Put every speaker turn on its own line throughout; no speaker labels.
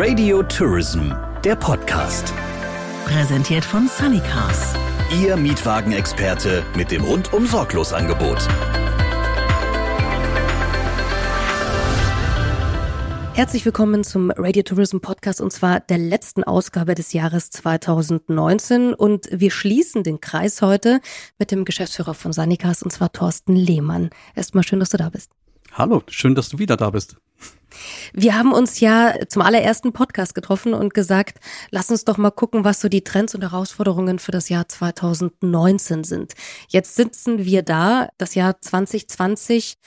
Radio Tourism, der Podcast.
Präsentiert von Sunnycars.
Ihr Mietwagenexperte mit dem rundum sorglos Angebot.
Herzlich willkommen zum Radio Tourism Podcast und zwar der letzten Ausgabe des Jahres 2019 und wir schließen den Kreis heute mit dem Geschäftsführer von Sanikas und zwar Thorsten Lehmann. Erstmal schön, dass du da bist.
Hallo, schön, dass du wieder da bist.
Wir haben uns ja zum allerersten Podcast getroffen und gesagt, lass uns doch mal gucken, was so die Trends und Herausforderungen für das Jahr 2019 sind. Jetzt sitzen wir da, das Jahr 2020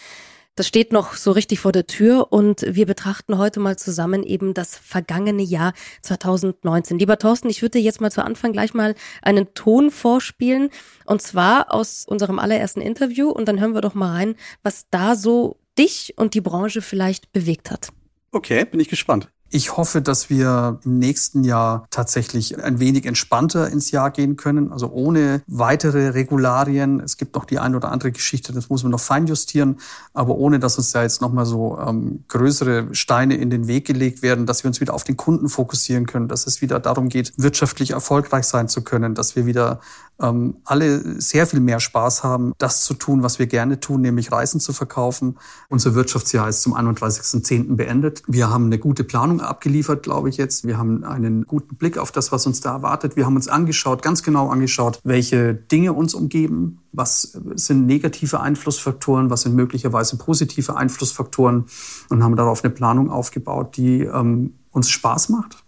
das steht noch so richtig vor der Tür und wir betrachten heute mal zusammen eben das vergangene Jahr 2019. Lieber Thorsten, ich würde dir jetzt mal zu Anfang gleich mal einen Ton vorspielen und zwar aus unserem allerersten Interview und dann hören wir doch mal rein, was da so dich und die Branche vielleicht bewegt hat.
Okay, bin ich gespannt.
Ich hoffe, dass wir im nächsten Jahr tatsächlich ein wenig entspannter ins Jahr gehen können, also ohne weitere Regularien. Es gibt noch die ein oder andere Geschichte, das muss man noch feinjustieren, aber ohne, dass uns da jetzt nochmal so ähm, größere Steine in den Weg gelegt werden, dass wir uns wieder auf den Kunden fokussieren können, dass es wieder darum geht, wirtschaftlich erfolgreich sein zu können, dass wir wieder ähm, alle sehr viel mehr Spaß haben, das zu tun, was wir gerne tun, nämlich Reisen zu verkaufen. Unser Wirtschaftsjahr ist zum 31.10. beendet. Wir haben eine gute Planung abgeliefert, glaube ich jetzt. Wir haben einen guten Blick auf das, was uns da erwartet. Wir haben uns angeschaut, ganz genau angeschaut, welche Dinge uns umgeben, was sind negative Einflussfaktoren, was sind möglicherweise positive Einflussfaktoren und haben darauf eine Planung aufgebaut, die ähm, uns Spaß macht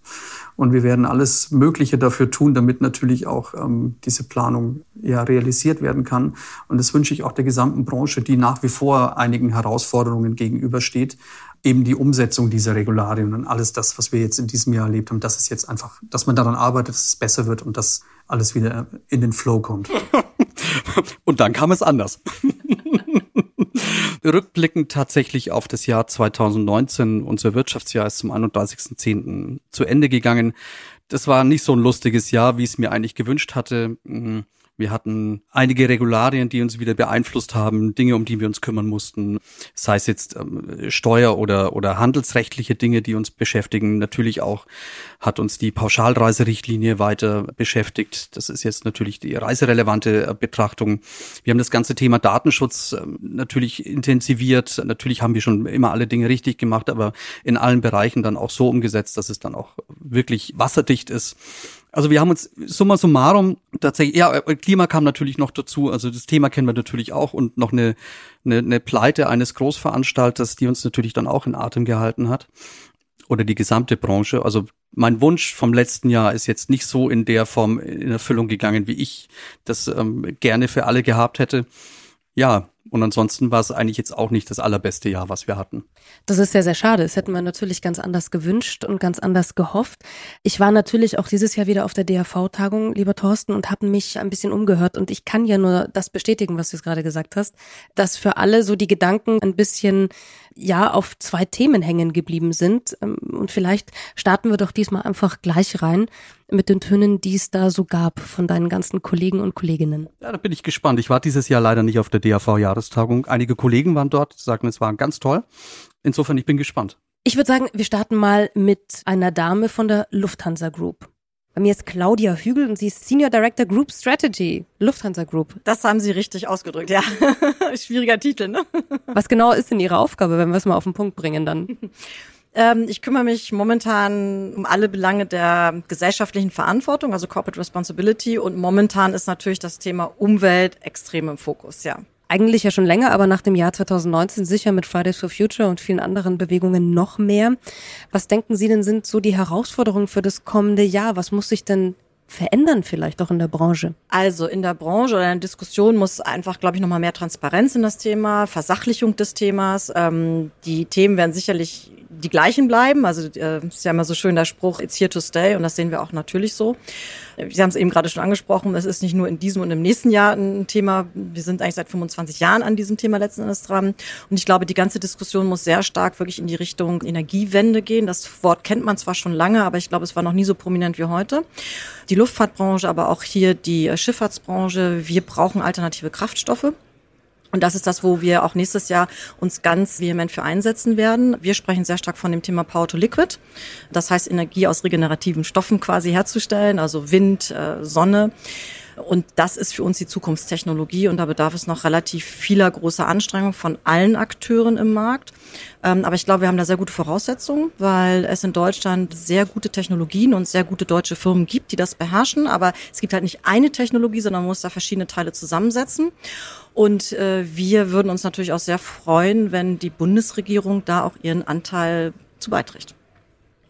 und wir werden alles Mögliche dafür tun, damit natürlich auch ähm, diese Planung ja realisiert werden kann. Und das wünsche ich auch der gesamten Branche, die nach wie vor einigen Herausforderungen gegenübersteht. Eben die Umsetzung dieser Regularien und alles das, was wir jetzt in diesem Jahr erlebt haben, dass es jetzt einfach, dass man daran arbeitet, dass es besser wird und dass alles wieder in den Flow kommt.
und dann kam es anders. Rückblickend tatsächlich auf das Jahr 2019, unser Wirtschaftsjahr ist zum 31.10. zu Ende gegangen. Das war nicht so ein lustiges Jahr, wie ich es mir eigentlich gewünscht hatte. Wir hatten einige Regularien, die uns wieder beeinflusst haben, Dinge, um die wir uns kümmern mussten, sei es jetzt ähm, Steuer- oder, oder handelsrechtliche Dinge, die uns beschäftigen. Natürlich auch hat uns die Pauschalreiserichtlinie weiter beschäftigt. Das ist jetzt natürlich die reiserelevante äh, Betrachtung. Wir haben das ganze Thema Datenschutz ähm, natürlich intensiviert. Natürlich haben wir schon immer alle Dinge richtig gemacht, aber in allen Bereichen dann auch so umgesetzt, dass es dann auch wirklich wasserdicht ist. Also wir haben uns summa summarum tatsächlich, ja, äh, Klima kam natürlich noch dazu, also das Thema kennen wir natürlich auch und noch eine, eine, eine Pleite eines Großveranstalters, die uns natürlich dann auch in Atem gehalten hat. Oder die gesamte Branche. Also mein Wunsch vom letzten Jahr ist jetzt nicht so in der Form in Erfüllung gegangen, wie ich das ähm, gerne für alle gehabt hätte. Ja, und ansonsten war es eigentlich jetzt auch nicht das allerbeste Jahr, was wir hatten.
Das ist sehr, sehr schade. Das hätten wir natürlich ganz anders gewünscht und ganz anders gehofft. Ich war natürlich auch dieses Jahr wieder auf der DAV-Tagung, lieber Thorsten, und habe mich ein bisschen umgehört. Und ich kann ja nur das bestätigen, was du jetzt gerade gesagt hast, dass für alle so die Gedanken ein bisschen ja auf zwei Themen hängen geblieben sind. Ähm, und vielleicht starten wir doch diesmal einfach gleich rein mit den Tönen, die es da so gab von deinen ganzen Kollegen und Kolleginnen.
Ja, da bin ich gespannt. Ich war dieses Jahr leider nicht auf der DAV-Jahrestagung. Einige Kollegen waren dort, sagten, es war ganz toll. Insofern, ich bin gespannt.
Ich würde sagen, wir starten mal mit einer Dame von der Lufthansa Group. Bei mir ist Claudia Hügel und sie ist Senior Director Group Strategy, Lufthansa Group.
Das haben Sie richtig ausgedrückt, ja. Schwieriger Titel, ne?
Was genau ist denn Ihre Aufgabe, wenn wir es mal auf den Punkt bringen dann?
Ähm, ich kümmere mich momentan um alle Belange der gesellschaftlichen Verantwortung, also Corporate Responsibility. Und momentan ist natürlich das Thema Umwelt extrem im Fokus, ja.
Eigentlich ja schon länger, aber nach dem Jahr 2019 sicher mit Fridays for Future und vielen anderen Bewegungen noch mehr. Was denken Sie denn sind so die Herausforderungen für das kommende Jahr? Was muss sich denn verändern vielleicht auch in der Branche?
Also in der Branche oder in der Diskussion muss einfach, glaube ich, nochmal mehr Transparenz in das Thema, Versachlichung des Themas. Ähm, die Themen werden sicherlich die gleichen bleiben. Also äh, ist ja immer so schön der Spruch, it's here to stay und das sehen wir auch natürlich so. Sie haben es eben gerade schon angesprochen, es ist nicht nur in diesem und im nächsten Jahr ein Thema, wir sind eigentlich seit 25 Jahren an diesem Thema letzten Endes dran und ich glaube, die ganze Diskussion muss sehr stark wirklich in die Richtung Energiewende gehen. Das Wort kennt man zwar schon lange, aber ich glaube, es war noch nie so prominent wie heute. Die Luftfahrtbranche, aber auch hier die Schifffahrtsbranche, wir brauchen alternative Kraftstoffe. Und das ist das, wo wir auch nächstes Jahr uns ganz vehement für einsetzen werden. Wir sprechen sehr stark von dem Thema Power to Liquid. Das heißt, Energie aus regenerativen Stoffen quasi herzustellen, also Wind, äh, Sonne. Und das ist für uns die Zukunftstechnologie und da bedarf es noch relativ vieler großer Anstrengungen von allen Akteuren im Markt. Ähm, aber ich glaube, wir haben da sehr gute Voraussetzungen, weil es in Deutschland sehr gute Technologien und sehr gute deutsche Firmen gibt, die das beherrschen. Aber es gibt halt nicht eine Technologie, sondern man muss da verschiedene Teile zusammensetzen. Und äh, wir würden uns natürlich auch sehr freuen, wenn die Bundesregierung da auch ihren Anteil zu beiträgt.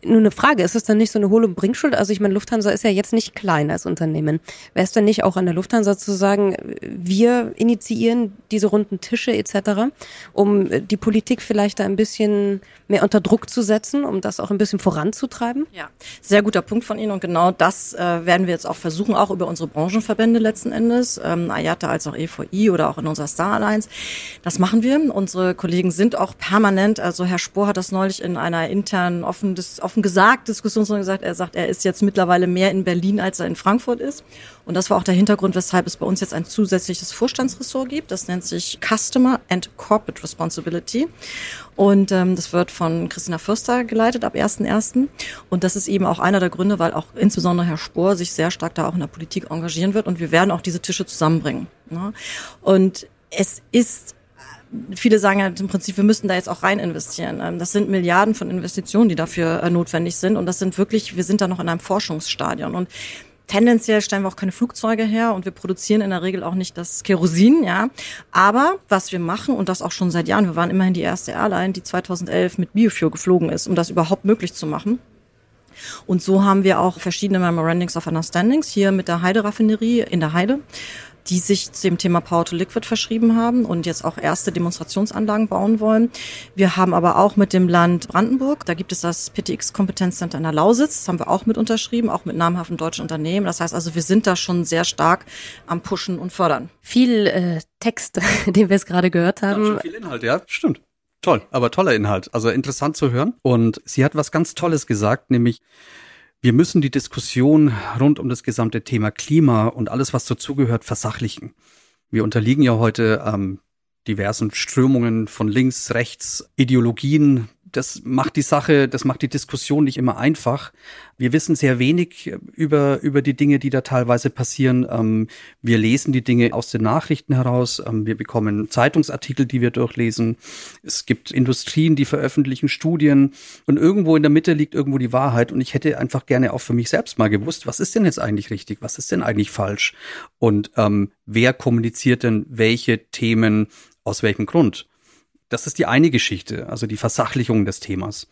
Nur eine Frage, ist es dann nicht so eine hohle Bringschuld? Also ich meine, Lufthansa ist ja jetzt nicht klein als Unternehmen. Wäre es denn nicht auch an der Lufthansa zu sagen, wir initiieren diese runden Tische etc., um die Politik vielleicht da ein bisschen mehr unter Druck zu setzen, um das auch ein bisschen voranzutreiben?
Ja, sehr guter Punkt von Ihnen und genau das äh, werden wir jetzt auch versuchen, auch über unsere Branchenverbände letzten Endes, ähm, IATA als auch EVI oder auch in unserer Star Alliance. Das machen wir. Unsere Kollegen sind auch permanent, also Herr Spohr hat das neulich in einer internen offen, offen gesagt, Diskussionsrunde gesagt, er sagt, er ist jetzt mittlerweile mehr in Berlin, als er in Frankfurt ist. Und das war auch der Hintergrund, weshalb es bei uns jetzt ein zusätzliches Vorstandsressort gibt. Das nennt sich Customer and Corporate Responsibility. Und ähm, das wird von Christina Fürster geleitet ab 1.1. Und das ist eben auch einer der Gründe, weil auch insbesondere Herr Spohr sich sehr stark da auch in der Politik engagieren wird. Und wir werden auch diese Tische zusammenbringen. Ne? Und es ist viele sagen ja im Prinzip, wir müssten da jetzt auch rein investieren. Ähm, das sind Milliarden von Investitionen, die dafür äh, notwendig sind. Und das sind wirklich, wir sind da noch in einem Forschungsstadion. Und tendenziell stellen wir auch keine Flugzeuge her und wir produzieren in der Regel auch nicht das Kerosin, ja. Aber was wir machen und das auch schon seit Jahren, wir waren immerhin die erste Airline, die 2011 mit Biofuel geflogen ist, um das überhaupt möglich zu machen. Und so haben wir auch verschiedene Memorandings of Understandings hier mit der Heide-Raffinerie in der Heide die sich dem Thema Power to Liquid verschrieben haben und jetzt auch erste Demonstrationsanlagen bauen wollen. Wir haben aber auch mit dem Land Brandenburg, da gibt es das PTX Kompetenzcenter in der Lausitz, das haben wir auch mit unterschrieben, auch mit namhaften deutschen Unternehmen. Das heißt also, wir sind da schon sehr stark am Pushen und Fördern.
Viel äh, Text, den wir es gerade gehört haben. Ja,
viel Inhalt, ja, stimmt. Toll, aber toller Inhalt. Also interessant zu hören. Und sie hat was ganz Tolles gesagt, nämlich wir müssen die Diskussion rund um das gesamte Thema Klima und alles, was dazugehört, versachlichen. Wir unterliegen ja heute ähm, diversen Strömungen von links, rechts, Ideologien, das macht die Sache, das macht die Diskussion nicht immer einfach. Wir wissen sehr wenig über, über die Dinge, die da teilweise passieren. Ähm, wir lesen die Dinge aus den Nachrichten heraus. Ähm, wir bekommen Zeitungsartikel, die wir durchlesen. Es gibt Industrien, die veröffentlichen Studien. Und irgendwo in der Mitte liegt irgendwo die Wahrheit. Und ich hätte einfach gerne auch für mich selbst mal gewusst, was ist denn jetzt eigentlich richtig? Was ist denn eigentlich falsch? Und ähm, wer kommuniziert denn welche Themen aus welchem Grund? Das ist die eine Geschichte, also die Versachlichung des Themas.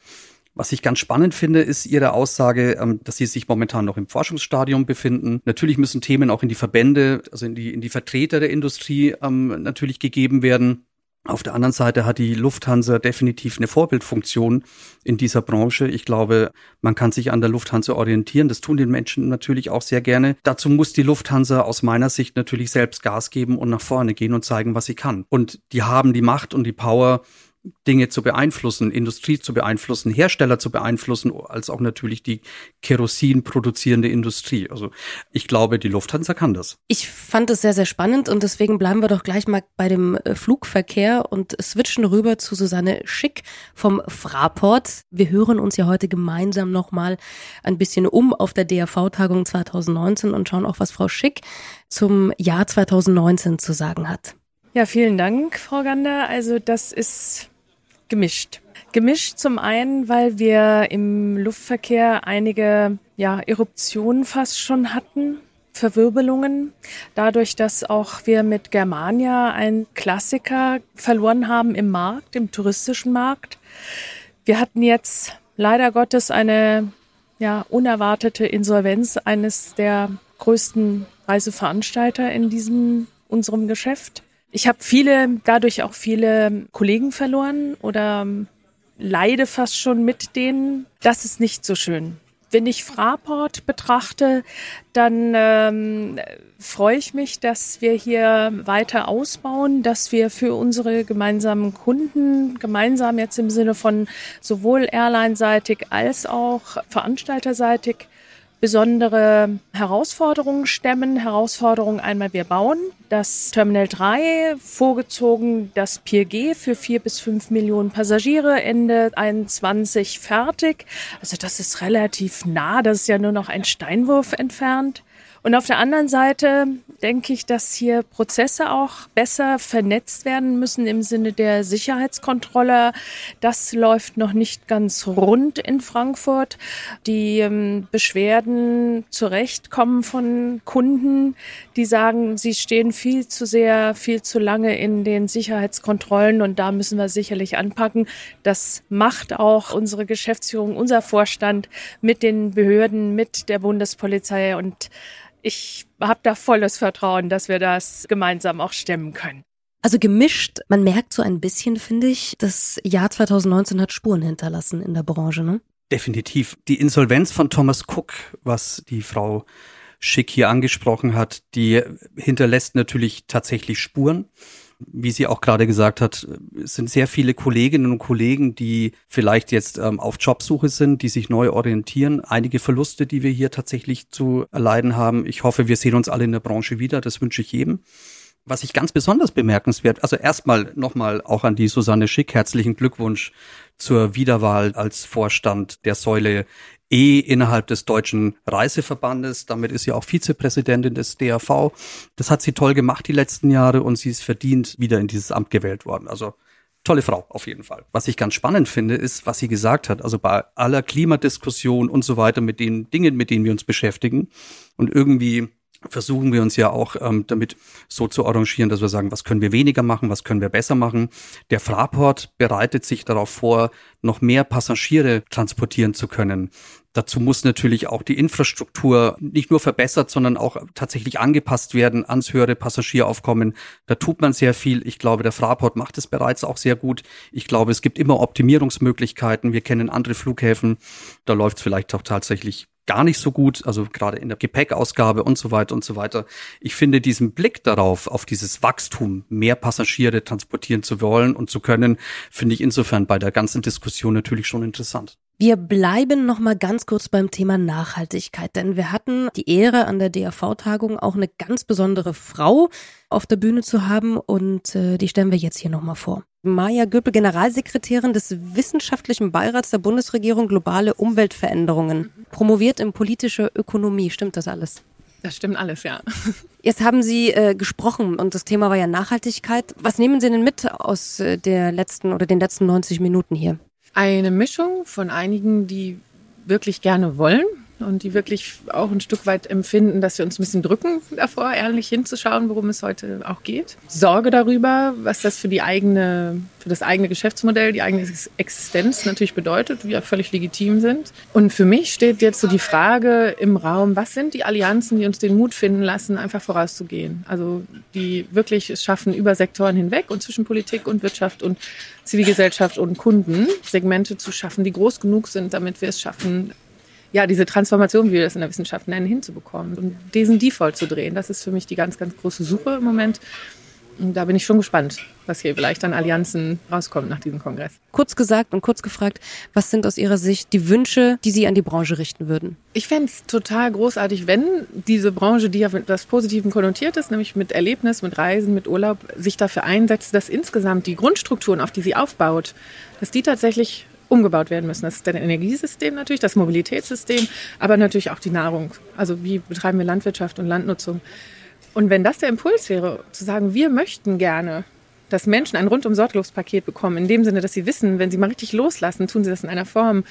Was ich ganz spannend finde, ist Ihre Aussage, ähm, dass Sie sich momentan noch im Forschungsstadium befinden. Natürlich müssen Themen auch in die Verbände, also in die, in die Vertreter der Industrie ähm, natürlich gegeben werden. Auf der anderen Seite hat die Lufthansa definitiv eine Vorbildfunktion in dieser Branche. Ich glaube, man kann sich an der Lufthansa orientieren. Das tun den Menschen natürlich auch sehr gerne. Dazu muss die Lufthansa aus meiner Sicht natürlich selbst Gas geben und nach vorne gehen und zeigen, was sie kann. Und die haben die Macht und die Power, Dinge zu beeinflussen, Industrie zu beeinflussen, Hersteller zu beeinflussen, als auch natürlich die Kerosin produzierende Industrie. Also ich glaube, die Lufthansa kann das.
Ich fand es sehr, sehr spannend und deswegen bleiben wir doch gleich mal bei dem äh, Flugverkehr und switchen rüber zu Susanne Schick vom Fraport. Wir hören uns ja heute gemeinsam nochmal ein bisschen um auf der DAV-Tagung 2019 und schauen auch, was Frau Schick zum Jahr 2019 zu sagen hat.
Ja, vielen Dank, Frau Gander. Also das ist gemischt. Gemischt zum einen, weil wir im Luftverkehr einige ja, Eruptionen fast schon hatten, Verwirbelungen. Dadurch, dass auch wir mit Germania einen Klassiker verloren haben im Markt, im touristischen Markt. Wir hatten jetzt leider Gottes eine ja, unerwartete Insolvenz eines der größten Reiseveranstalter in diesem unserem Geschäft. Ich habe viele, dadurch auch viele Kollegen verloren oder leide fast schon mit denen. Das ist nicht so schön. Wenn ich Fraport betrachte, dann ähm, freue ich mich, dass wir hier weiter ausbauen, dass wir für unsere gemeinsamen Kunden, gemeinsam jetzt im Sinne von sowohl airline-seitig als auch veranstalterseitig, besondere Herausforderungen stemmen. Herausforderung einmal, wir bauen das Terminal 3, vorgezogen das Pier G für vier bis fünf Millionen Passagiere, Ende 21 fertig. Also das ist relativ nah, das ist ja nur noch ein Steinwurf entfernt. Und auf der anderen Seite denke ich, dass hier Prozesse auch besser vernetzt werden müssen im Sinne der Sicherheitskontrolle. Das läuft noch nicht ganz rund in Frankfurt. Die ähm, Beschwerden zurechtkommen von Kunden, die sagen, sie stehen viel zu sehr, viel zu lange in den Sicherheitskontrollen und da müssen wir sicherlich anpacken. Das macht auch unsere Geschäftsführung, unser Vorstand mit den Behörden, mit der Bundespolizei und ich habe da volles Vertrauen, dass wir das gemeinsam auch stemmen können.
Also gemischt, man merkt so ein bisschen, finde ich, das Jahr 2019 hat Spuren hinterlassen in der Branche, ne?
Definitiv. Die Insolvenz von Thomas Cook, was die Frau Schick hier angesprochen hat, die hinterlässt natürlich tatsächlich Spuren wie sie auch gerade gesagt hat, sind sehr viele Kolleginnen und Kollegen, die vielleicht jetzt ähm, auf Jobsuche sind, die sich neu orientieren. Einige Verluste, die wir hier tatsächlich zu erleiden haben. Ich hoffe, wir sehen uns alle in der Branche wieder. Das wünsche ich jedem. Was ich ganz besonders bemerkenswert, also erstmal nochmal auch an die Susanne Schick, herzlichen Glückwunsch zur Wiederwahl als Vorstand der Säule E innerhalb des Deutschen Reiseverbandes. Damit ist sie auch Vizepräsidentin des DAV. Das hat sie toll gemacht die letzten Jahre und sie ist verdient wieder in dieses Amt gewählt worden. Also tolle Frau auf jeden Fall. Was ich ganz spannend finde, ist, was sie gesagt hat. Also bei aller Klimadiskussion und so weiter, mit den Dingen, mit denen wir uns beschäftigen und irgendwie versuchen wir uns ja auch ähm, damit so zu arrangieren, dass wir sagen, was können wir weniger machen, was können wir besser machen. Der Fraport bereitet sich darauf vor, noch mehr Passagiere transportieren zu können. Dazu muss natürlich auch die Infrastruktur nicht nur verbessert, sondern auch tatsächlich angepasst werden ans höhere Passagieraufkommen. Da tut man sehr viel. Ich glaube, der Fraport macht es bereits auch sehr gut. Ich glaube, es gibt immer Optimierungsmöglichkeiten. Wir kennen andere Flughäfen. Da läuft es vielleicht auch tatsächlich gar nicht so gut, also gerade in der Gepäckausgabe und so weiter und so weiter. Ich finde diesen Blick darauf, auf dieses Wachstum, mehr Passagiere transportieren zu wollen und zu können, finde ich insofern bei der ganzen Diskussion natürlich schon interessant.
Wir bleiben noch mal ganz kurz beim Thema Nachhaltigkeit, denn wir hatten die Ehre an der DAV-Tagung auch eine ganz besondere Frau auf der Bühne zu haben und äh, die stellen wir jetzt hier noch mal vor. Maja Göppel, Generalsekretärin des Wissenschaftlichen Beirats der Bundesregierung Globale Umweltveränderungen, promoviert in politische Ökonomie. Stimmt das alles?
Das stimmt alles, ja.
Jetzt haben Sie äh, gesprochen und das Thema war ja Nachhaltigkeit. Was nehmen Sie denn mit aus äh, der letzten oder den letzten 90 Minuten hier?
Eine Mischung von einigen, die wirklich gerne wollen und die wirklich auch ein Stück weit empfinden, dass wir uns ein bisschen drücken davor, ehrlich hinzuschauen, worum es heute auch geht. Sorge darüber, was das für die eigene, für das eigene Geschäftsmodell, die eigene Existenz natürlich bedeutet, wie ja völlig legitim sind. Und für mich steht jetzt so die Frage im Raum, was sind die Allianzen, die uns den Mut finden lassen, einfach vorauszugehen? Also die wirklich es schaffen, über Sektoren hinweg und zwischen Politik und Wirtschaft und Zivilgesellschaft und Kunden Segmente zu schaffen, die groß genug sind, damit wir es schaffen, ja, diese Transformation, wie wir das in der Wissenschaft nennen, hinzubekommen und diesen Default zu drehen. Das ist für mich die ganz, ganz große Suche im Moment. Und da bin ich schon gespannt, was hier vielleicht an Allianzen rauskommt nach diesem Kongress.
Kurz gesagt und kurz gefragt, was sind aus Ihrer Sicht die Wünsche, die Sie an die Branche richten würden?
Ich fände es total großartig, wenn diese Branche, die ja mit das Positiven konnotiert ist, nämlich mit Erlebnis, mit Reisen, mit Urlaub, sich dafür einsetzt, dass insgesamt die Grundstrukturen, auf die sie aufbaut, dass die tatsächlich umgebaut werden müssen. Das ist das Energiesystem natürlich, das Mobilitätssystem, aber natürlich auch die Nahrung. Also wie betreiben wir Landwirtschaft und Landnutzung. Und wenn das der Impuls wäre, zu sagen, wir möchten gerne, dass Menschen ein rundum sorglos Paket bekommen, in dem Sinne, dass sie wissen, wenn sie mal richtig loslassen, tun sie das in einer Form,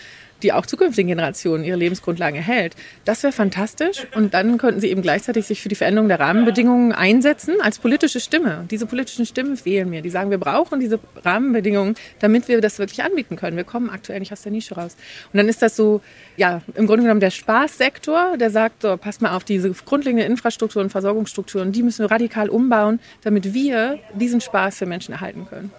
die auch zukünftigen Generationen ihre Lebensgrundlagen erhält. Das wäre fantastisch. Und dann könnten sie eben gleichzeitig sich für die Veränderung der Rahmenbedingungen einsetzen als politische Stimme. Diese politischen Stimmen fehlen mir. Die sagen, wir brauchen diese Rahmenbedingungen, damit wir das wirklich anbieten können. Wir kommen aktuell nicht aus der Nische raus. Und dann ist das so, ja, im Grunde genommen der Spaßsektor, der sagt, so, passt mal auf, diese grundlegende Infrastruktur und Versorgungsstrukturen, die müssen wir radikal umbauen, damit wir diesen Spaß für Menschen erhalten können.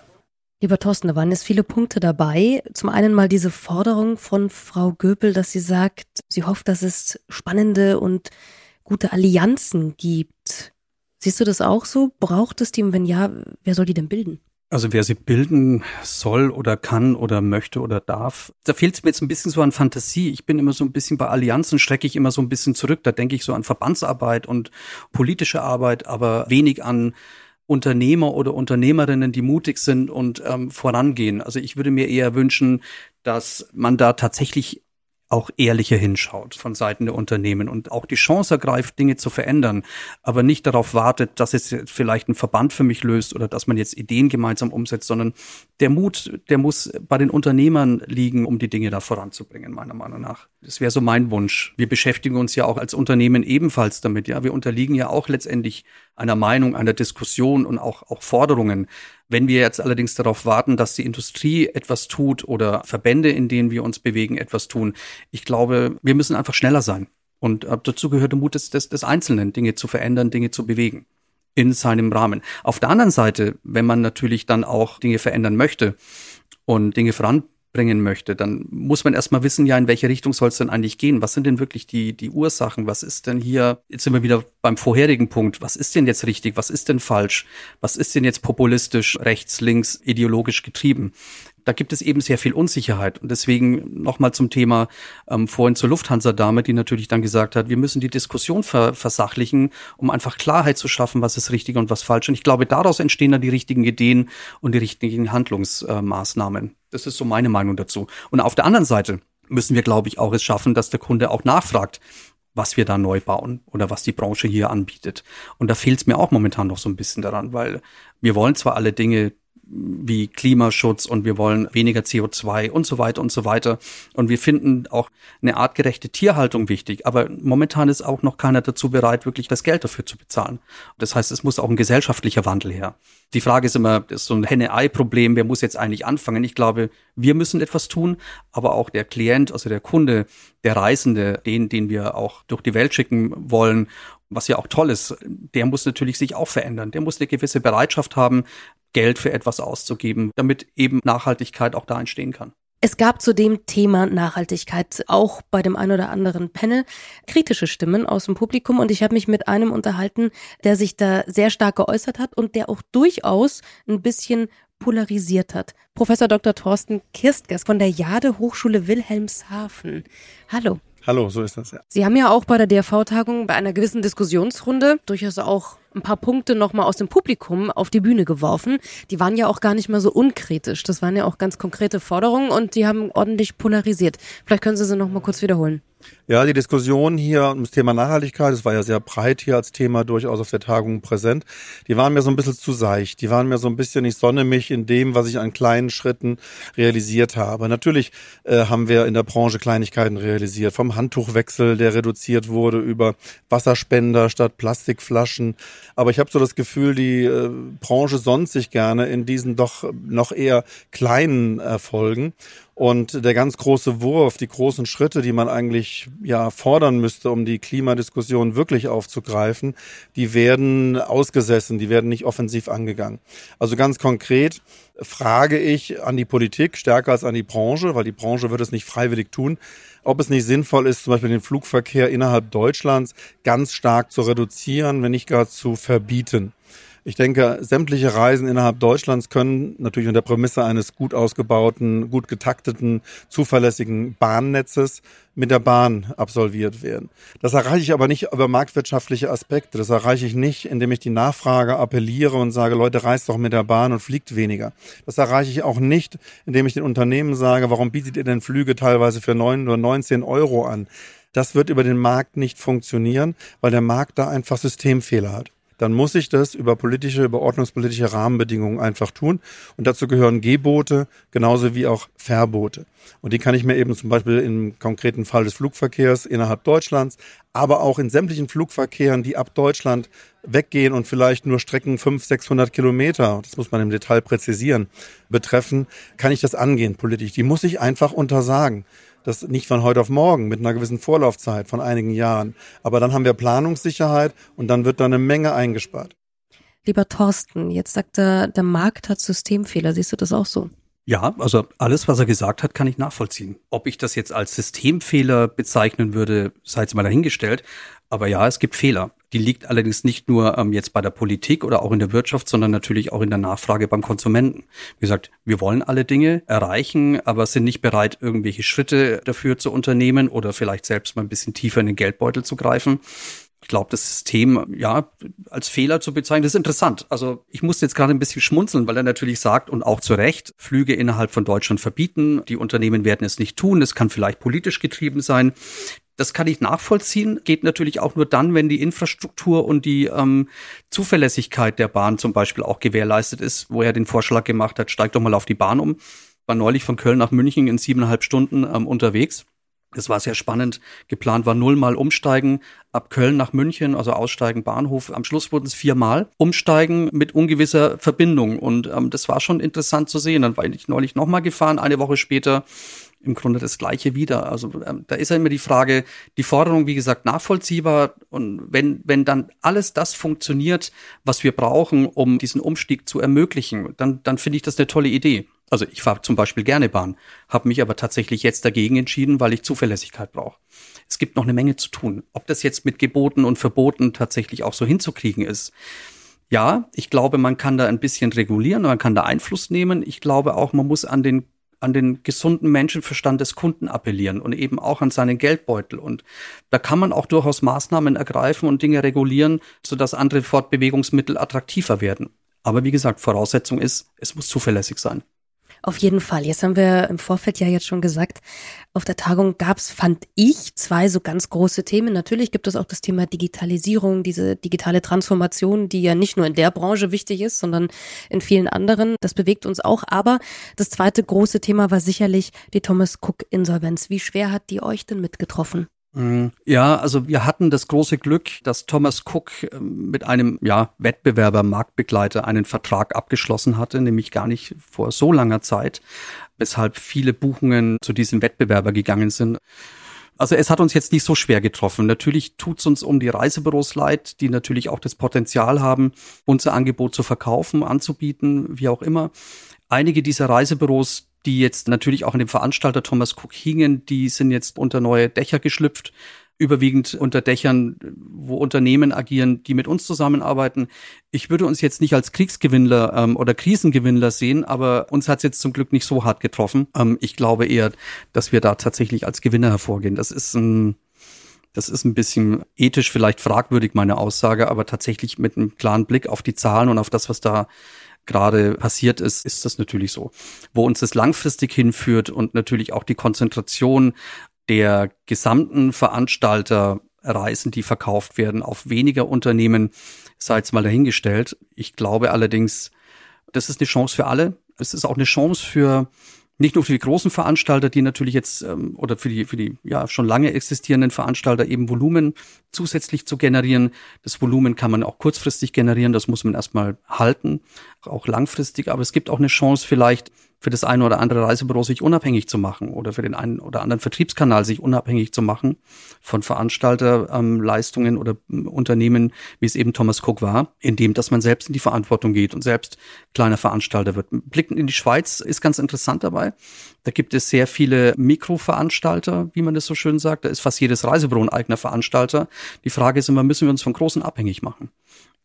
Lieber Thorsten, da waren jetzt viele Punkte dabei. Zum einen mal diese Forderung von Frau Göpel, dass sie sagt, sie hofft, dass es spannende und gute Allianzen gibt. Siehst du das auch so? Braucht es die? Und wenn ja, wer soll die denn bilden?
Also wer sie bilden soll oder kann oder möchte oder darf, da fehlt es mir jetzt ein bisschen so an Fantasie. Ich bin immer so ein bisschen bei Allianzen, strecke ich immer so ein bisschen zurück. Da denke ich so an Verbandsarbeit und politische Arbeit, aber wenig an Unternehmer oder Unternehmerinnen, die mutig sind und ähm, vorangehen. Also ich würde mir eher wünschen, dass man da tatsächlich auch ehrlicher hinschaut von Seiten der Unternehmen und auch die Chance ergreift, Dinge zu verändern, aber nicht darauf wartet, dass es vielleicht ein Verband für mich löst oder dass man jetzt Ideen gemeinsam umsetzt, sondern der Mut, der muss bei den Unternehmern liegen, um die Dinge da voranzubringen, meiner Meinung nach. Das wäre so mein Wunsch. Wir beschäftigen uns ja auch als Unternehmen ebenfalls damit, ja. Wir unterliegen ja auch letztendlich einer Meinung, einer Diskussion und auch, auch Forderungen. Wenn wir jetzt allerdings darauf warten, dass die Industrie etwas tut oder Verbände, in denen wir uns bewegen, etwas tun, ich glaube, wir müssen einfach schneller sein. Und äh, dazu gehört der Mut des, des, des Einzelnen, Dinge zu verändern, Dinge zu bewegen in seinem Rahmen. Auf der anderen Seite, wenn man natürlich dann auch Dinge verändern möchte und Dinge voran bringen möchte, dann muss man erstmal wissen, ja, in welche Richtung soll es denn eigentlich gehen? Was sind denn wirklich die, die Ursachen? Was ist denn hier, jetzt sind wir wieder beim vorherigen Punkt, was ist denn jetzt richtig? Was ist denn falsch? Was ist denn jetzt populistisch, rechts, links, ideologisch getrieben? Da gibt es eben sehr viel Unsicherheit. Und deswegen nochmal zum Thema ähm, vorhin zur Lufthansa-Dame, die natürlich dann gesagt hat, wir müssen die Diskussion ver versachlichen, um einfach Klarheit zu schaffen, was ist richtig und was falsch. Und ich glaube, daraus entstehen dann die richtigen Ideen und die richtigen Handlungsmaßnahmen. Das ist so meine Meinung dazu. Und auf der anderen Seite müssen wir, glaube ich, auch es schaffen, dass der Kunde auch nachfragt, was wir da neu bauen oder was die Branche hier anbietet. Und da fehlt es mir auch momentan noch so ein bisschen daran, weil wir wollen zwar alle Dinge wie Klimaschutz und wir wollen weniger CO2 und so weiter und so weiter. Und wir finden auch eine artgerechte Tierhaltung wichtig. Aber momentan ist auch noch keiner dazu bereit, wirklich das Geld dafür zu bezahlen. Das heißt, es muss auch ein gesellschaftlicher Wandel her. Die Frage ist immer, das ist so ein Henne-Ei-Problem. Wer muss jetzt eigentlich anfangen? Ich glaube, wir müssen etwas tun, aber auch der Klient, also der Kunde, der Reisende, den, den wir auch durch die Welt schicken wollen was ja auch toll ist, der muss natürlich sich auch verändern. Der muss eine gewisse Bereitschaft haben, Geld für etwas auszugeben, damit eben Nachhaltigkeit auch da entstehen kann.
Es gab zu dem Thema Nachhaltigkeit auch bei dem ein oder anderen Panel kritische Stimmen aus dem Publikum und ich habe mich mit einem unterhalten, der sich da sehr stark geäußert hat und der auch durchaus ein bisschen polarisiert hat. Professor Dr. Thorsten Kirstges von der Jade Hochschule Wilhelmshaven. Hallo.
Hallo, so ist das ja.
Sie haben ja auch bei der DRV-Tagung bei einer gewissen Diskussionsrunde durchaus auch ein paar Punkte nochmal aus dem Publikum auf die Bühne geworfen. Die waren ja auch gar nicht mehr so unkritisch. Das waren ja auch ganz konkrete Forderungen und die haben ordentlich polarisiert. Vielleicht können Sie sie nochmal kurz wiederholen.
Ja, die Diskussion hier um das Thema Nachhaltigkeit, das war ja sehr breit hier als Thema durchaus auf der Tagung präsent, die waren mir so ein bisschen zu seicht. Die waren mir so ein bisschen, ich sonne mich in dem, was ich an kleinen Schritten realisiert habe. Natürlich äh, haben wir in der Branche Kleinigkeiten realisiert, vom Handtuchwechsel, der reduziert wurde, über Wasserspender statt Plastikflaschen. Aber ich habe so das Gefühl, die äh, Branche sonnt sich gerne in diesen doch noch eher kleinen Erfolgen. Und der ganz große Wurf, die großen Schritte, die man eigentlich ja fordern müsste, um die Klimadiskussion wirklich aufzugreifen, die werden ausgesessen, die werden nicht offensiv angegangen. Also ganz konkret frage ich an die Politik stärker als an die Branche, weil die Branche wird es nicht freiwillig tun, ob es nicht sinnvoll ist, zum Beispiel den Flugverkehr innerhalb Deutschlands ganz stark zu reduzieren, wenn nicht gar zu verbieten. Ich denke, sämtliche Reisen innerhalb Deutschlands können natürlich unter Prämisse eines gut ausgebauten, gut getakteten, zuverlässigen Bahnnetzes mit der Bahn absolviert werden. Das erreiche ich aber nicht über marktwirtschaftliche Aspekte. Das erreiche ich nicht, indem ich die Nachfrage appelliere und sage, Leute, reist doch mit der Bahn und fliegt weniger. Das erreiche ich auch nicht, indem ich den Unternehmen sage, warum bietet ihr denn Flüge teilweise für neun oder 19 Euro an? Das wird über den Markt nicht funktionieren, weil der Markt da einfach Systemfehler hat dann muss ich das über politische, über ordnungspolitische Rahmenbedingungen einfach tun. Und dazu gehören Gebote genauso wie auch Verbote. Und die kann ich mir eben zum Beispiel im konkreten Fall des Flugverkehrs innerhalb Deutschlands, aber auch in sämtlichen Flugverkehren, die ab Deutschland weggehen und vielleicht nur Strecken 500, 600 Kilometer, das muss man im Detail präzisieren, betreffen, kann ich das angehen politisch. Die muss ich einfach untersagen. Das nicht von heute auf morgen, mit einer gewissen Vorlaufzeit von einigen Jahren. Aber dann haben wir Planungssicherheit und dann wird da eine Menge eingespart.
Lieber Thorsten, jetzt sagt er, der Markt hat Systemfehler. Siehst du das auch so?
Ja, also alles, was er gesagt hat, kann ich nachvollziehen. Ob ich das jetzt als Systemfehler bezeichnen würde, sei jetzt mal dahingestellt. Aber ja, es gibt Fehler. Die liegt allerdings nicht nur ähm, jetzt bei der Politik oder auch in der Wirtschaft, sondern natürlich auch in der Nachfrage beim Konsumenten. Wie gesagt, wir wollen alle Dinge erreichen, aber sind nicht bereit, irgendwelche Schritte dafür zu unternehmen oder vielleicht selbst mal ein bisschen tiefer in den Geldbeutel zu greifen ich glaube, das System ja als Fehler zu bezeichnen, das ist interessant. Also ich musste jetzt gerade ein bisschen schmunzeln, weil er natürlich sagt und auch zu Recht, Flüge innerhalb von Deutschland verbieten. Die Unternehmen werden es nicht tun. Es kann vielleicht politisch getrieben sein. Das kann ich nachvollziehen. Geht natürlich auch nur dann, wenn die Infrastruktur und die ähm, Zuverlässigkeit der Bahn zum Beispiel auch gewährleistet ist, wo er den Vorschlag gemacht hat, steigt doch mal auf die Bahn um. War neulich von Köln nach München in siebeneinhalb Stunden ähm, unterwegs. Das war sehr spannend. Geplant war nullmal umsteigen ab Köln nach München, also aussteigen Bahnhof. Am Schluss wurden es viermal umsteigen mit ungewisser Verbindung. Und ähm, das war schon interessant zu sehen. Dann war ich neulich nochmal gefahren, eine Woche später im Grunde das Gleiche wieder. Also ähm, da ist ja immer die Frage, die Forderung, wie gesagt, nachvollziehbar. Und wenn, wenn dann alles das funktioniert, was wir brauchen, um diesen Umstieg zu ermöglichen, dann, dann finde ich das eine tolle Idee. Also ich fahre zum Beispiel gerne Bahn, habe mich aber tatsächlich jetzt dagegen entschieden, weil ich Zuverlässigkeit brauche. Es gibt noch eine Menge zu tun. Ob das jetzt mit Geboten und Verboten tatsächlich auch so hinzukriegen ist. Ja, ich glaube, man kann da ein bisschen regulieren, man kann da Einfluss nehmen. Ich glaube auch, man muss an den an den gesunden Menschenverstand des Kunden appellieren und eben auch an seinen Geldbeutel. Und da kann man auch durchaus Maßnahmen ergreifen und Dinge regulieren, sodass andere Fortbewegungsmittel attraktiver werden. Aber wie gesagt, Voraussetzung ist, es muss zuverlässig sein.
Auf jeden Fall. Jetzt haben wir im Vorfeld ja jetzt schon gesagt, auf der Tagung gab es, fand ich, zwei so ganz große Themen. Natürlich gibt es auch das Thema Digitalisierung, diese digitale Transformation, die ja nicht nur in der Branche wichtig ist, sondern in vielen anderen. Das bewegt uns auch. Aber das zweite große Thema war sicherlich die Thomas Cook Insolvenz. Wie schwer hat die euch denn mitgetroffen?
Mhm. Ja, also wir hatten das große Glück, dass Thomas Cook ähm, mit einem ja, Wettbewerber, Marktbegleiter einen Vertrag abgeschlossen hatte, nämlich gar nicht vor so langer Zeit, weshalb viele Buchungen zu diesem Wettbewerber gegangen sind. Also es hat uns jetzt nicht so schwer getroffen. Natürlich tut's uns um die Reisebüros leid, die natürlich auch das Potenzial haben, unser Angebot zu verkaufen, anzubieten, wie auch immer. Einige dieser Reisebüros, die jetzt natürlich auch an dem Veranstalter Thomas Cook hingen, die sind jetzt unter neue Dächer geschlüpft, überwiegend unter Dächern, wo Unternehmen agieren, die mit uns zusammenarbeiten. Ich würde uns jetzt nicht als Kriegsgewinnler ähm, oder Krisengewinnler sehen, aber uns hat es jetzt zum Glück nicht so hart getroffen. Ähm, ich glaube eher, dass wir da tatsächlich als Gewinner hervorgehen. Das ist ein das ist ein bisschen ethisch vielleicht fragwürdig, meine Aussage, aber tatsächlich mit einem klaren Blick auf die Zahlen und auf das, was da gerade passiert ist, ist das natürlich so. Wo uns das langfristig hinführt und natürlich auch die Konzentration der gesamten Veranstalterreisen, die verkauft werden, auf weniger Unternehmen, sei jetzt mal dahingestellt. Ich glaube allerdings, das ist eine Chance für alle. Es ist auch eine Chance für nicht nur für die großen Veranstalter, die natürlich jetzt ähm, oder für die für die ja schon lange existierenden Veranstalter eben Volumen zusätzlich zu generieren. Das Volumen kann man auch kurzfristig generieren, das muss man erstmal halten, auch langfristig, aber es gibt auch eine Chance vielleicht für das eine oder andere Reisebüro sich unabhängig zu machen oder für den einen oder anderen Vertriebskanal sich unabhängig zu machen von Veranstalterleistungen ähm, oder ähm, Unternehmen, wie es eben Thomas Cook war, indem dass man selbst in die Verantwortung geht und selbst kleiner Veranstalter wird. Blicken in die Schweiz ist ganz interessant dabei. Da gibt es sehr viele Mikroveranstalter, wie man das so schön sagt. Da ist fast jedes Reisebüro ein eigener Veranstalter. Die Frage ist immer, müssen wir uns von Großen abhängig machen?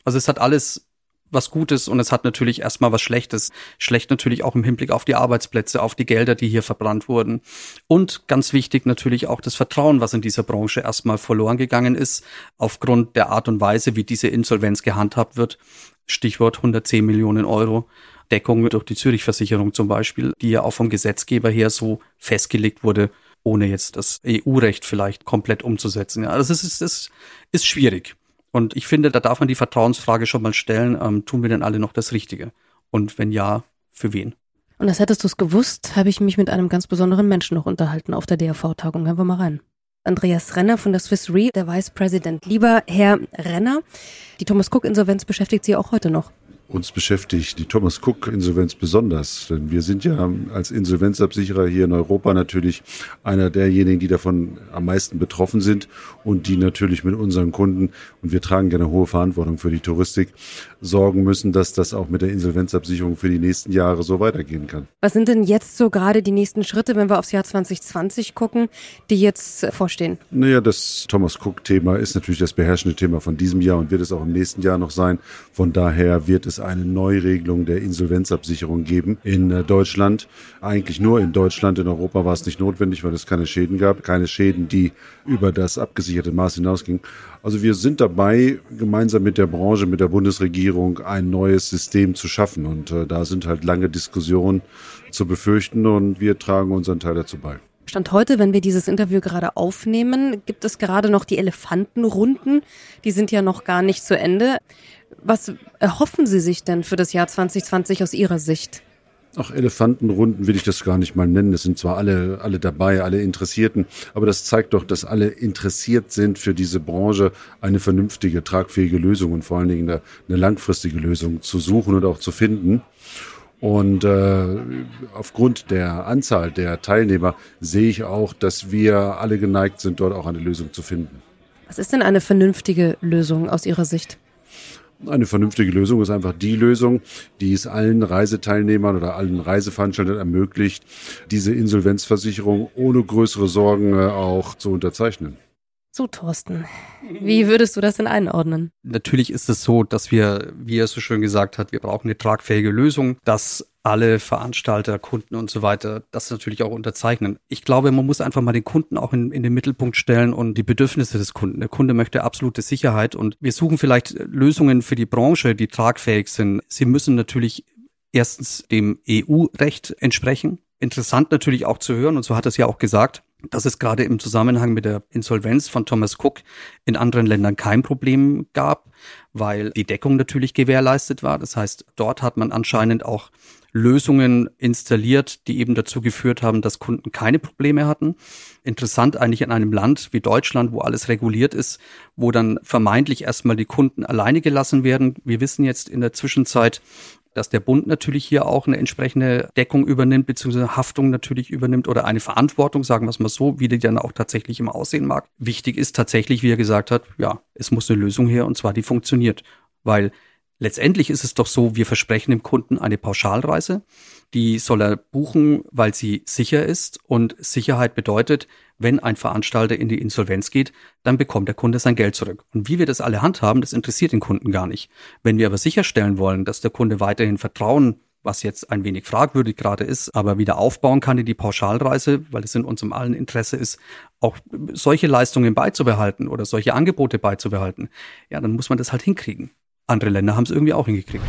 Also es hat alles was Gutes und es hat natürlich erstmal was Schlechtes. Schlecht natürlich auch im Hinblick auf die Arbeitsplätze, auf die Gelder, die hier verbrannt wurden. Und ganz wichtig natürlich auch das Vertrauen, was in dieser Branche erstmal verloren gegangen ist, aufgrund der Art und Weise, wie diese Insolvenz gehandhabt wird. Stichwort 110 Millionen Euro. Deckung durch die Zürich-Versicherung zum Beispiel, die ja auch vom Gesetzgeber her so festgelegt wurde, ohne jetzt das EU-Recht vielleicht komplett umzusetzen. Ja, also es ist, es ist schwierig. Und ich finde, da darf man die Vertrauensfrage schon mal stellen, ähm, tun wir denn alle noch das Richtige? Und wenn ja, für wen?
Und das hättest du es gewusst, habe ich mich mit einem ganz besonderen Menschen noch unterhalten auf der DRV-Tagung. Hören wir mal rein. Andreas Renner von der Swiss Re, der Vice President. Lieber Herr Renner, die Thomas Cook Insolvenz beschäftigt Sie auch heute noch.
Uns beschäftigt die Thomas Cook Insolvenz besonders, denn wir sind ja als Insolvenzabsicherer hier in Europa natürlich einer derjenigen, die davon am meisten betroffen sind und die natürlich mit unseren Kunden, und wir tragen gerne hohe Verantwortung für die Touristik, sorgen müssen, dass das auch mit der Insolvenzabsicherung für die nächsten Jahre so weitergehen kann.
Was sind denn jetzt so gerade die nächsten Schritte, wenn wir aufs Jahr 2020 gucken, die jetzt vorstehen?
Naja, das Thomas Cook-Thema ist natürlich das beherrschende Thema von diesem Jahr und wird es auch im nächsten Jahr noch sein. Von daher wird es eine Neuregelung der Insolvenzabsicherung geben in äh, Deutschland. Eigentlich nur in Deutschland. In Europa war es nicht notwendig, weil es keine Schäden gab. Keine Schäden, die über das abgesicherte Maß hinausgingen. Also wir sind dabei, gemeinsam mit der Branche, mit der Bundesregierung ein neues System zu schaffen. Und äh, da sind halt lange Diskussionen zu befürchten und wir tragen unseren Teil dazu bei.
Stand heute, wenn wir dieses Interview gerade aufnehmen, gibt es gerade noch die Elefantenrunden. Die sind ja noch gar nicht zu Ende. Was erhoffen Sie sich denn für das Jahr 2020 aus Ihrer Sicht?
Ach, Elefantenrunden will ich das gar nicht mal nennen. Es sind zwar alle, alle dabei, alle Interessierten, aber das zeigt doch, dass alle interessiert sind, für diese Branche eine vernünftige, tragfähige Lösung und vor allen Dingen eine, eine langfristige Lösung zu suchen und auch zu finden. Und äh, aufgrund der Anzahl der Teilnehmer sehe ich auch, dass wir alle geneigt sind, dort auch eine Lösung zu finden.
Was ist denn eine vernünftige Lösung aus Ihrer Sicht?
Eine vernünftige Lösung ist einfach die Lösung, die es allen Reiseteilnehmern oder allen Reiseveranstaltern ermöglicht, diese Insolvenzversicherung ohne größere Sorgen äh, auch zu unterzeichnen.
So, Thorsten, wie würdest du das denn einordnen?
Natürlich ist es so, dass wir, wie er so schön gesagt hat, wir brauchen eine tragfähige Lösung, dass alle Veranstalter, Kunden und so weiter das natürlich auch unterzeichnen. Ich glaube, man muss einfach mal den Kunden auch in, in den Mittelpunkt stellen und die Bedürfnisse des Kunden. Der Kunde möchte absolute Sicherheit und wir suchen vielleicht Lösungen für die Branche, die tragfähig sind. Sie müssen natürlich erstens dem EU-Recht entsprechen. Interessant natürlich auch zu hören, und so hat es ja auch gesagt, dass es gerade im Zusammenhang mit der Insolvenz von Thomas Cook in anderen Ländern kein Problem gab, weil die Deckung natürlich gewährleistet war. Das heißt, dort hat man anscheinend auch Lösungen installiert, die eben dazu geführt haben, dass Kunden keine Probleme hatten. Interessant eigentlich in einem Land wie Deutschland, wo alles reguliert ist, wo dann vermeintlich erstmal die Kunden alleine gelassen werden. Wir wissen jetzt in der Zwischenzeit, dass der Bund natürlich hier auch eine entsprechende Deckung übernimmt, beziehungsweise Haftung natürlich übernimmt oder eine Verantwortung, sagen wir es mal so, wie die dann auch tatsächlich im Aussehen mag. Wichtig ist tatsächlich, wie er gesagt hat, ja, es muss eine Lösung her und zwar die funktioniert. Weil letztendlich ist es doch so, wir versprechen dem Kunden eine Pauschalreise. Die soll er buchen, weil sie sicher ist. Und Sicherheit bedeutet, wenn ein Veranstalter in die Insolvenz geht, dann bekommt der Kunde sein Geld zurück. Und wie wir das alle handhaben, das interessiert den Kunden gar nicht. Wenn wir aber sicherstellen wollen, dass der Kunde weiterhin Vertrauen was jetzt ein wenig fragwürdig gerade ist, aber wieder aufbauen kann in die Pauschalreise, weil es in unserem allen Interesse ist, auch solche Leistungen beizubehalten oder solche Angebote beizubehalten, ja, dann muss man das halt hinkriegen. Andere Länder haben es irgendwie auch hingekriegt.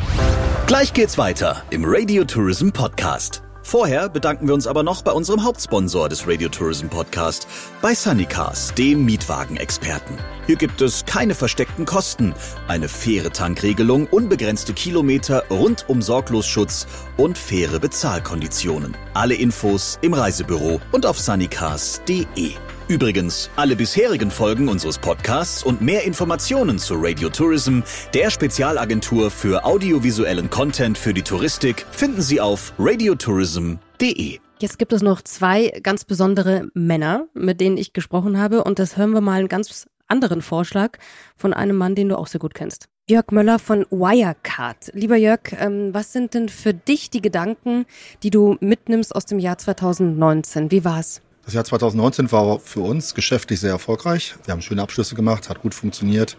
Gleich geht's weiter im Radio Tourism Podcast. Vorher bedanken wir uns aber noch bei unserem Hauptsponsor des Radio Tourism Podcast, bei Sunnycars, dem Mietwagenexperten. Hier gibt es keine versteckten Kosten, eine faire Tankregelung, unbegrenzte Kilometer, rundum Sorglosschutz und faire Bezahlkonditionen. Alle Infos im Reisebüro und auf sunnycars.de. Übrigens, alle bisherigen Folgen unseres Podcasts und mehr Informationen zu Radio Tourism, der Spezialagentur für audiovisuellen Content für die Touristik, finden Sie auf radiotourism.de.
Jetzt gibt es noch zwei ganz besondere Männer, mit denen ich gesprochen habe, und das hören wir mal einen ganz anderen Vorschlag von einem Mann, den du auch sehr gut kennst. Jörg Möller von Wirecard. Lieber Jörg, ähm, was sind denn für dich die Gedanken, die du mitnimmst aus dem Jahr 2019? Wie war's?
Das Jahr 2019 war für uns geschäftlich sehr erfolgreich. Wir haben schöne Abschlüsse gemacht, hat gut funktioniert.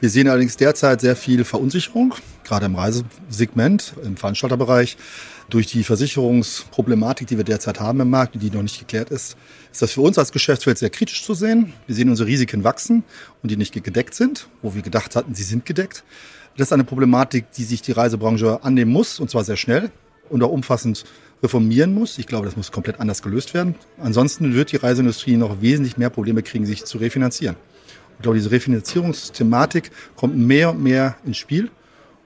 Wir sehen allerdings derzeit sehr viel Verunsicherung, gerade im Reisesegment, im Veranstalterbereich. Durch die Versicherungsproblematik, die wir derzeit haben im Markt, die noch nicht geklärt ist, ist das für uns als Geschäftsfeld sehr kritisch zu sehen. Wir sehen unsere Risiken wachsen und die nicht gedeckt sind, wo wir gedacht hatten, sie sind gedeckt. Das ist eine Problematik, die sich die Reisebranche annehmen muss, und zwar sehr schnell und auch umfassend reformieren muss. Ich glaube, das muss komplett anders gelöst werden. Ansonsten wird die Reiseindustrie noch wesentlich mehr Probleme kriegen, sich zu refinanzieren. Ich glaube, diese Refinanzierungsthematik kommt mehr und mehr ins Spiel.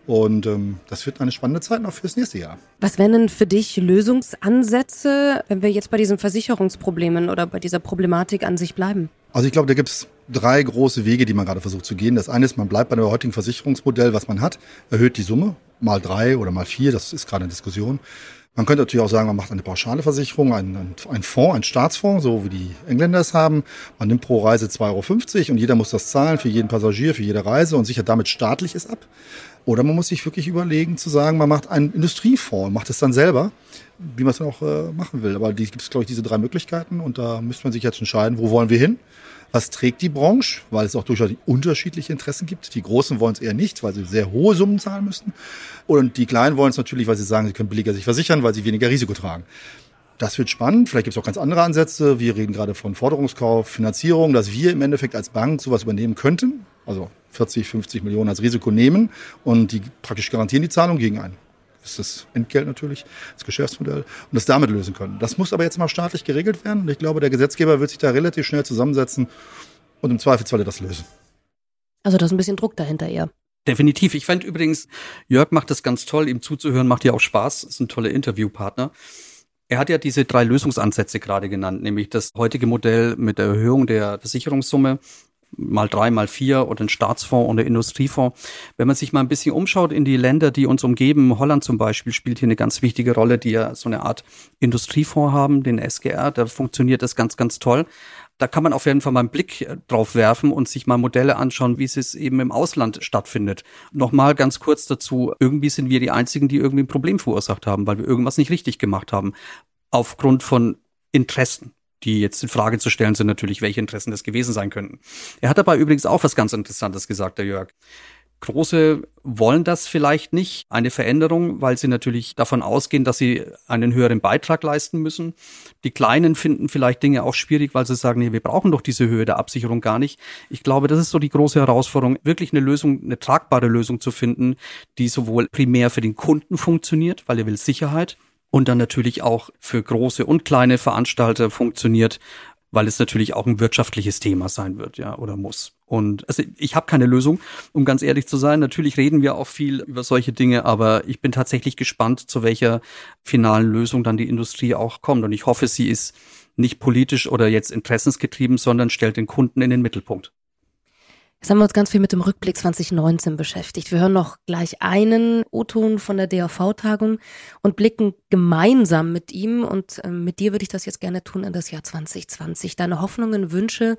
Und ähm, das wird eine spannende Zeit noch fürs nächste Jahr.
Was wären denn für dich Lösungsansätze, wenn wir jetzt bei diesen Versicherungsproblemen oder bei dieser Problematik an sich bleiben?
Also ich glaube, da gibt es drei große Wege, die man gerade versucht zu gehen. Das eine ist, man bleibt bei dem heutigen Versicherungsmodell, was man hat, erhöht die Summe, mal drei oder mal vier, das ist gerade eine Diskussion. Man könnte natürlich auch sagen, man macht eine pauschale Versicherung, einen, einen Fonds, einen Staatsfonds, so wie die Engländer es haben. Man nimmt pro Reise 2,50 Euro und jeder muss das zahlen für jeden Passagier, für jede Reise und sichert damit staatliches ab. Oder man muss sich wirklich überlegen zu sagen, man macht einen Industriefonds macht es dann selber, wie man es dann auch äh, machen will. Aber gibt es, glaube ich, diese drei Möglichkeiten und da müsste man sich jetzt entscheiden, wo wollen wir hin? Was trägt die Branche? Weil es auch durchaus unterschiedliche Interessen gibt. Die Großen wollen es eher nicht, weil sie sehr hohe Summen zahlen müssten. Und die Kleinen wollen es natürlich, weil sie sagen, sie können billiger sich versichern, weil sie weniger Risiko tragen. Das wird spannend. Vielleicht gibt es auch ganz andere Ansätze. Wir reden gerade von Forderungskauf, Finanzierung, dass wir im Endeffekt als Bank sowas übernehmen könnten. Also 40, 50 Millionen als Risiko nehmen und die praktisch garantieren die Zahlung gegen einen. Das ist das Entgelt natürlich, das Geschäftsmodell und das damit lösen können. Das muss aber jetzt mal staatlich geregelt werden und ich glaube, der Gesetzgeber wird sich da relativ schnell zusammensetzen und im Zweifelsfalle das lösen.
Also da ist ein bisschen Druck dahinter eher.
Definitiv. Ich fand übrigens, Jörg macht das ganz toll, ihm zuzuhören, macht ja auch Spaß, ist ein toller Interviewpartner. Er hat ja diese drei Lösungsansätze gerade genannt, nämlich das heutige Modell mit der Erhöhung der Versicherungssumme, mal drei, mal vier oder ein Staatsfonds oder Industriefonds. Wenn man sich mal ein bisschen umschaut in die Länder, die uns umgeben, Holland zum Beispiel spielt hier eine ganz wichtige Rolle, die ja so eine Art Industriefonds haben, den SGR, da funktioniert das ganz, ganz toll. Da kann man auf jeden Fall mal einen Blick äh, drauf werfen und sich mal Modelle anschauen, wie es eben im Ausland stattfindet. Nochmal ganz kurz dazu, irgendwie sind wir die Einzigen, die irgendwie ein Problem verursacht haben, weil wir irgendwas nicht richtig gemacht haben. Aufgrund von Interessen die jetzt in Frage zu stellen sind natürlich, welche Interessen das gewesen sein könnten. Er hat dabei übrigens auch was ganz Interessantes gesagt, der Jörg. Große wollen das vielleicht nicht, eine Veränderung, weil sie natürlich davon ausgehen, dass sie einen höheren Beitrag leisten müssen. Die Kleinen finden vielleicht Dinge auch schwierig, weil sie sagen, nee, wir brauchen doch diese Höhe der Absicherung gar nicht. Ich glaube, das ist so die große Herausforderung, wirklich eine Lösung, eine tragbare Lösung zu finden, die sowohl primär für den Kunden funktioniert, weil er will Sicherheit, und dann natürlich auch für große und kleine Veranstalter funktioniert, weil es natürlich auch ein wirtschaftliches Thema sein wird, ja, oder muss. Und also ich habe keine Lösung, um ganz ehrlich zu sein. Natürlich reden wir auch viel über solche Dinge, aber ich bin tatsächlich gespannt, zu welcher finalen Lösung dann die Industrie auch kommt. Und ich hoffe, sie ist nicht politisch oder jetzt interessensgetrieben, sondern stellt den Kunden in den Mittelpunkt.
Jetzt haben wir uns ganz viel mit dem Rückblick 2019 beschäftigt. Wir hören noch gleich einen O-Ton von der DAV-Tagung und blicken gemeinsam mit ihm und äh, mit dir würde ich das jetzt gerne tun in das Jahr 2020. Deine Hoffnungen, Wünsche.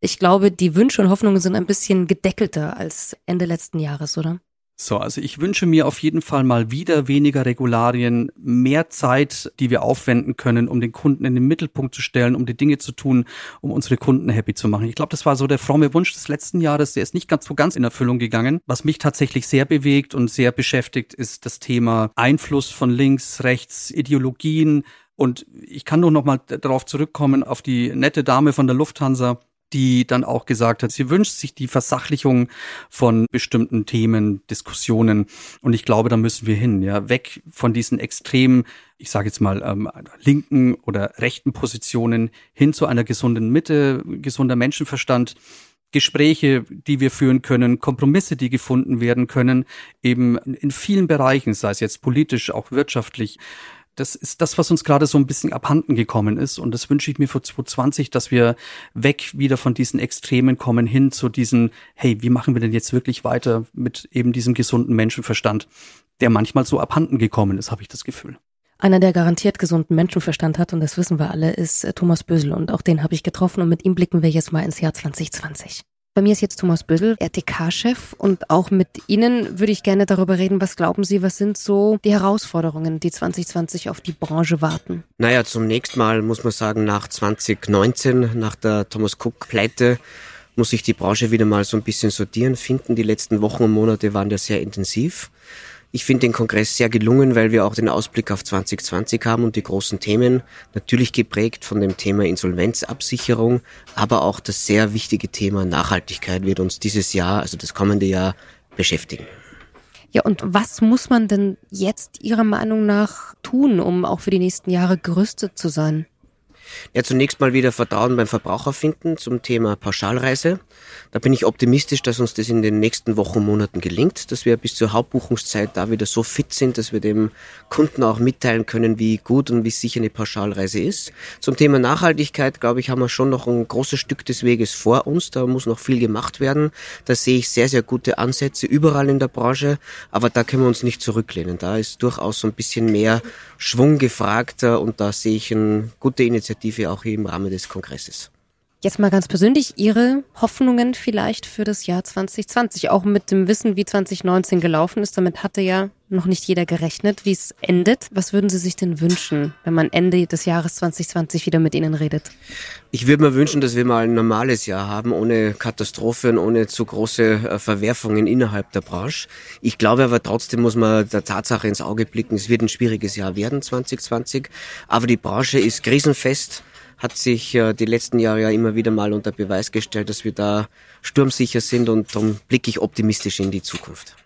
Ich glaube, die Wünsche und Hoffnungen sind ein bisschen gedeckelter als Ende letzten Jahres, oder?
So, also ich wünsche mir auf jeden Fall mal wieder weniger Regularien, mehr Zeit, die wir aufwenden können, um den Kunden in den Mittelpunkt zu stellen, um die Dinge zu tun, um unsere Kunden happy zu machen. Ich glaube, das war so der fromme Wunsch des letzten Jahres, der ist nicht ganz so ganz in Erfüllung gegangen. Was mich tatsächlich sehr bewegt und sehr beschäftigt, ist das Thema Einfluss von links, rechts, Ideologien. Und ich kann nur noch mal darauf zurückkommen, auf die nette Dame von der Lufthansa, die dann auch gesagt hat, sie wünscht sich die Versachlichung von bestimmten Themen, Diskussionen. Und ich glaube, da müssen wir hin, ja, weg von diesen extremen, ich sage jetzt mal, ähm, linken oder rechten Positionen hin zu einer gesunden Mitte, gesunder Menschenverstand. Gespräche, die wir führen können, Kompromisse, die gefunden werden können, eben in vielen Bereichen, sei es jetzt politisch, auch wirtschaftlich, das ist das, was uns gerade so ein bisschen abhanden gekommen ist. Und das wünsche ich mir für 2020, dass wir weg wieder von diesen Extremen kommen hin zu diesen, hey, wie machen wir denn jetzt wirklich weiter mit eben diesem gesunden Menschenverstand, der manchmal so abhanden gekommen ist, habe ich das Gefühl.
Einer, der garantiert gesunden Menschenverstand hat, und das wissen wir alle, ist äh, Thomas Bösel. Und auch den habe ich getroffen und mit ihm blicken wir jetzt mal ins Jahr 2020. Bei mir ist jetzt Thomas Bösel, RTK-Chef und auch mit Ihnen würde ich gerne darüber reden, was glauben Sie, was sind so die Herausforderungen, die 2020 auf die Branche warten?
Naja, zunächst mal muss man sagen, nach 2019, nach der Thomas Cook-Pleite, muss sich die Branche wieder mal so ein bisschen sortieren, finden. Die letzten Wochen und Monate waren ja sehr intensiv. Ich finde den Kongress sehr gelungen, weil wir auch den Ausblick auf 2020 haben und die großen Themen, natürlich geprägt von dem Thema Insolvenzabsicherung, aber auch das sehr wichtige Thema Nachhaltigkeit wird uns dieses Jahr, also das kommende Jahr, beschäftigen.
Ja, und was muss man denn jetzt Ihrer Meinung nach tun, um auch für die nächsten Jahre gerüstet zu sein?
Ja, zunächst mal wieder Vertrauen beim Verbraucher finden zum Thema Pauschalreise. Da bin ich optimistisch, dass uns das in den nächsten Wochen und Monaten gelingt, dass wir bis zur Hauptbuchungszeit da wieder so fit sind, dass wir dem Kunden auch mitteilen können, wie gut und wie sicher eine Pauschalreise ist. Zum Thema Nachhaltigkeit, glaube ich, haben wir schon noch ein großes Stück des Weges vor uns. Da muss noch viel gemacht werden. Da sehe ich sehr, sehr gute Ansätze überall in der Branche, aber da können wir uns nicht zurücklehnen. Da ist durchaus so ein bisschen mehr Schwung gefragt und da sehe ich eine gute Initiative auch hier im Rahmen des Kongresses.
Jetzt mal ganz persönlich Ihre Hoffnungen vielleicht für das Jahr 2020, auch mit dem Wissen, wie 2019 gelaufen ist. Damit hatte ja noch nicht jeder gerechnet, wie es endet. Was würden Sie sich denn wünschen, wenn man Ende des Jahres 2020 wieder mit Ihnen redet?
Ich würde mir wünschen, dass wir mal ein normales Jahr haben, ohne Katastrophen, ohne zu große äh, Verwerfungen innerhalb der Branche. Ich glaube aber trotzdem muss man der Tatsache ins Auge blicken, es wird ein schwieriges Jahr werden 2020. Aber die Branche ist krisenfest hat sich äh, die letzten Jahre ja immer wieder mal unter Beweis gestellt, dass wir da sturmsicher sind und darum blicke ich optimistisch in die Zukunft.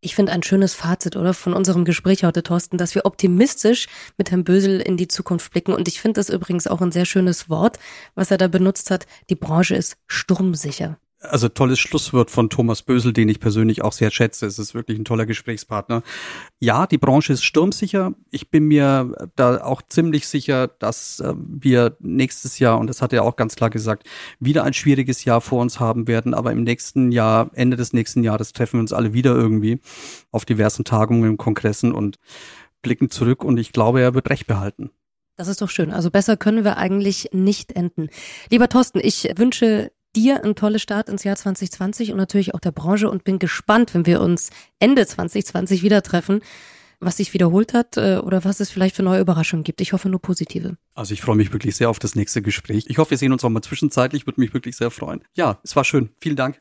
Ich finde ein schönes Fazit, oder, von unserem Gespräch heute, Thorsten, dass wir optimistisch mit Herrn Bösel in die Zukunft blicken. Und ich finde das übrigens auch ein sehr schönes Wort, was er da benutzt hat. Die Branche ist sturmsicher
also tolles Schlusswort von Thomas Bösel, den ich persönlich auch sehr schätze. Es ist wirklich ein toller Gesprächspartner. Ja, die Branche ist sturmsicher. Ich bin mir da auch ziemlich sicher, dass äh, wir nächstes Jahr, und das hat er auch ganz klar gesagt, wieder ein schwieriges Jahr vor uns haben werden. Aber im nächsten Jahr, Ende des nächsten Jahres, treffen wir uns alle wieder irgendwie auf diversen Tagungen, Kongressen und blicken zurück. Und ich glaube, er wird Recht behalten.
Das ist doch schön. Also besser können wir eigentlich nicht enden. Lieber Thorsten, ich wünsche dir einen tollen Start ins Jahr 2020 und natürlich auch der Branche und bin gespannt, wenn wir uns Ende 2020 wieder treffen, was sich wiederholt hat äh, oder was es vielleicht für neue Überraschungen gibt. Ich hoffe nur positive.
Also ich freue mich wirklich sehr auf das nächste Gespräch. Ich hoffe, wir sehen uns auch mal zwischenzeitlich, würde mich wirklich sehr freuen. Ja, es war schön. Vielen Dank.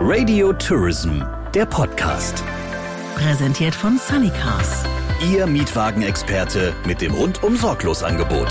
Radio Tourism, der Podcast.
Präsentiert von Sunny Cars.
Ihr Mietwagenexperte mit dem rundum sorglos Angebot.